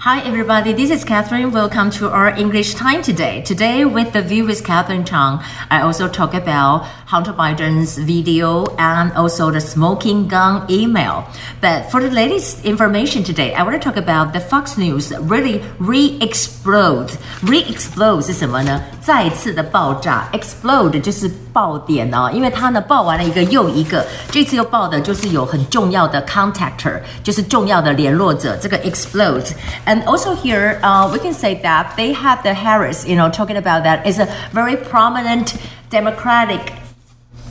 Hi everybody, this is Catherine. Welcome to our English time today. Today with the view with Catherine Chang, I also talk about Hunter Biden's video and also the smoking gun email. But for the latest information today, I want to talk about the Fox News really re-explode. Re-explode 是什么呢？ 再次的爆炸，explode 就是爆点哦，因为它呢爆完了一个又一个，这次又爆的就是有很重要的 contactor，就是重要的联络者，这个 explode。And also here, uh, we can say that they have the Harris, you know, talking about that is a very prominent Democratic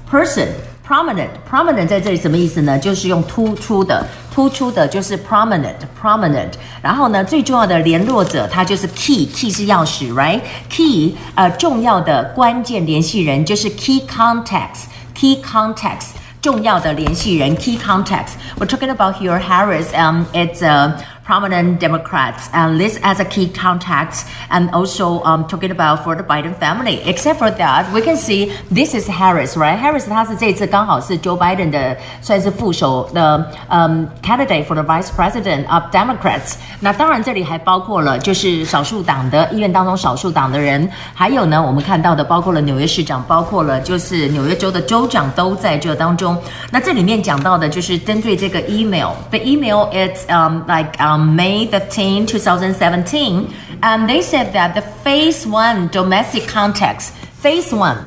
person. Prominent, prominent 在这里什么意思呢？就是用突出的，突出的就是 prominent, prominent。然后呢，最重要的联络者，他就是 key，key 是钥匙，right？key 呃重要的关键联系人就是 key contacts，key contacts 重要的联系人 key contacts. We're talking about here Harris. Um, it's a prominent Democrats and list as a key contacts and also um, talking about for the Biden family. Except for that, we can see this is Harris, right? Harris 他是这次刚好是 Joe Biden 的算是副手的嗯 candidate for the vice president of Democrats。那当然这里还包括了就是少数党的医院当中少数党的人，还有呢我们看到的包括了纽约市长，包括了就是纽约州的州长都在这当中。那这里面讲到的就是针对这个 email，the email it's um like um on May 15, 2017, and they said that the phase one domestic context, phase one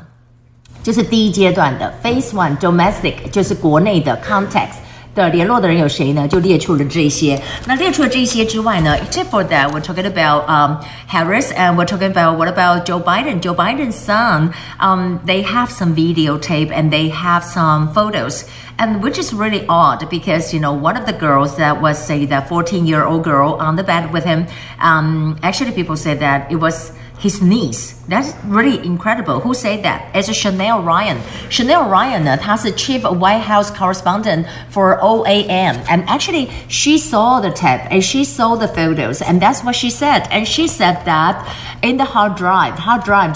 就是第一阶段的 phase one domestic 就是国内的 context。 的联络的人有谁呢？就列出了这些。那列出了这些之外呢，except for that, we're talking about um Harris and we're talking about what about Joe Biden? Joe Biden's son. Um, they have some videotape and they have some photos and which is really odd because you know one of the girls that was say that 14 year old girl on the bed with him um, actually people said that it was his niece. That's really incredible. Who said that? It's Chanel Rion. Chanel Rion uh, 呢，她是 Chief White House Correspondent for OAN, and actually she saw the tape and she saw the photos, and that's what she said. And she said that in the hard drive, hard drive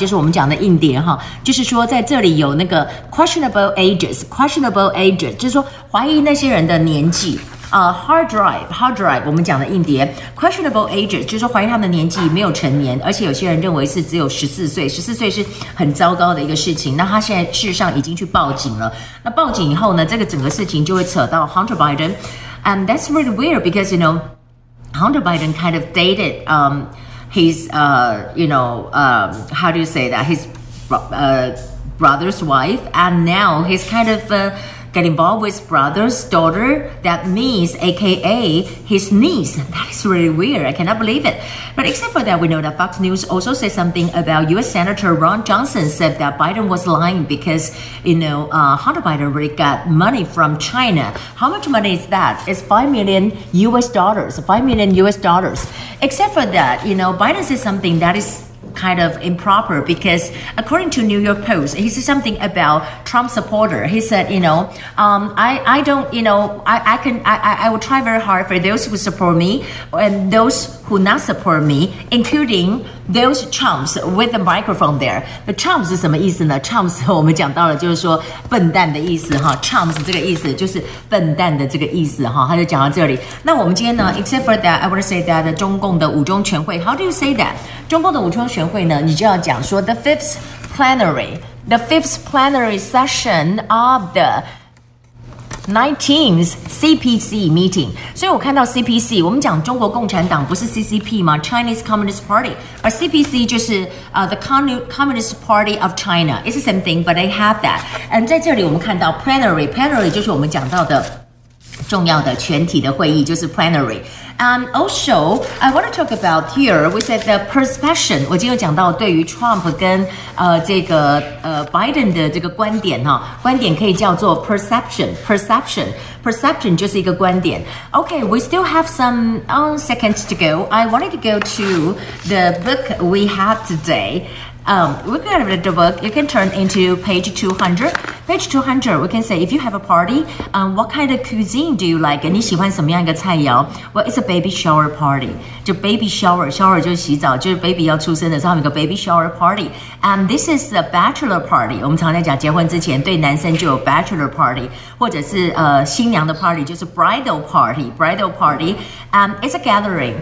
questionable ages, questionable ages，就是说怀疑那些人的年纪。呃、uh,，hard drive，hard drive，我们讲的硬碟，questionable ages，就是说怀疑他们的年纪没有成年，而且有些人认为是只有十四岁，十四岁是很糟糕的一个事情。那他现在事实上已经去报警了。那报警以后呢，这个整个事情就会扯到 Hunter Biden，and that's really weird because you know Hunter Biden kind of dated um his uh you know um how do you say that his uh brother's wife and now he's kind of uh get involved with brother's daughter, that means AKA his niece. That is really weird. I cannot believe it. But except for that, we know that Fox News also said something about U.S. Senator Ron Johnson said that Biden was lying because, you know, uh, Hunter Biden really got money from China. How much money is that? It's 5 million U.S. dollars, 5 million U.S. dollars. Except for that, you know, Biden said something that is kind of improper because according to New York Post, he said something about Trump supporter. He said, you know, um, I, I don't, you know, I, I can, I, I will try very hard for those who support me and those who not support me, including those chumps with the microphone there. The chumps 是什么意思呢？chumps 我们讲到了，就是说笨蛋的意思哈。chumps 这个意思就是笨蛋的这个意思哈。他就讲到这里。那我们今天呢，except for that, I want to say that 中共的五中全会，How do you say that？中共的五中全 会呢，你就要讲说 the fifth plenary, the fifth plenary session of the Nineteenth CPC meeting，所以我看到 CPC，我们讲中国共产党不是 CCP 吗？Chinese Communist Party，而 CPC 就是呃、uh, the Communist Party of China。It's the same thing，but they have that。嗯，在这里我们看到 plenary，plenary 就是我们讲到的。 重要的全体的会议就是 plenary。And also, I want to talk about here. We said the perception. 我今天有讲到对于 Trump 跟呃这个呃 Biden 的这个观点哈，观点可以叫做 perception. Perception. Perception 就是一个观点。Okay, we still have some uh, seconds to go. I wanted to go to the book we have today. Um, we can read the book. You can turn into page 200. Page 200, we can say if you have a party, um, what kind of cuisine do you like? 你喜欢什么样一个菜肴？Well, it's a baby shower party. 就 baby shower, shower 就是洗澡，就是 baby 要出生的时候，有个 baby shower party. And this is a bachelor party. 我们常在讲结婚之前对男生就有 bachelor party，或者是呃新娘的 party 就是 bridal party, bridal party. Um, it's a gathering.